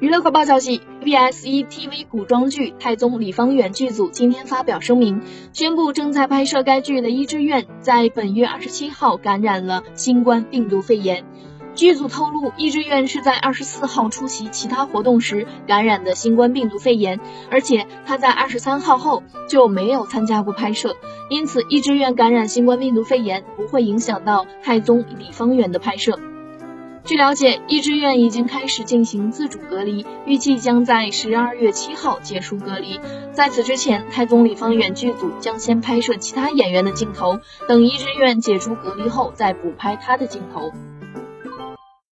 娱乐快报消息，BS 1 TV 古装剧《太宗李方远》剧组今天发表声明，宣布正在拍摄该剧的伊志愿在本月二十七号感染了新冠病毒肺炎。剧组透露，伊志愿是在二十四号出席其他活动时感染的新冠病毒肺炎，而且他在二十三号后就没有参加过拍摄，因此伊志愿感染新冠病毒肺炎不会影响到太宗李方远的拍摄。据了解，一志愿已经开始进行自主隔离，预计将在十二月七号解除隔离。在此之前，太宗李方远剧组将先拍摄其他演员的镜头，等一志愿解除隔离后再补拍他的镜头。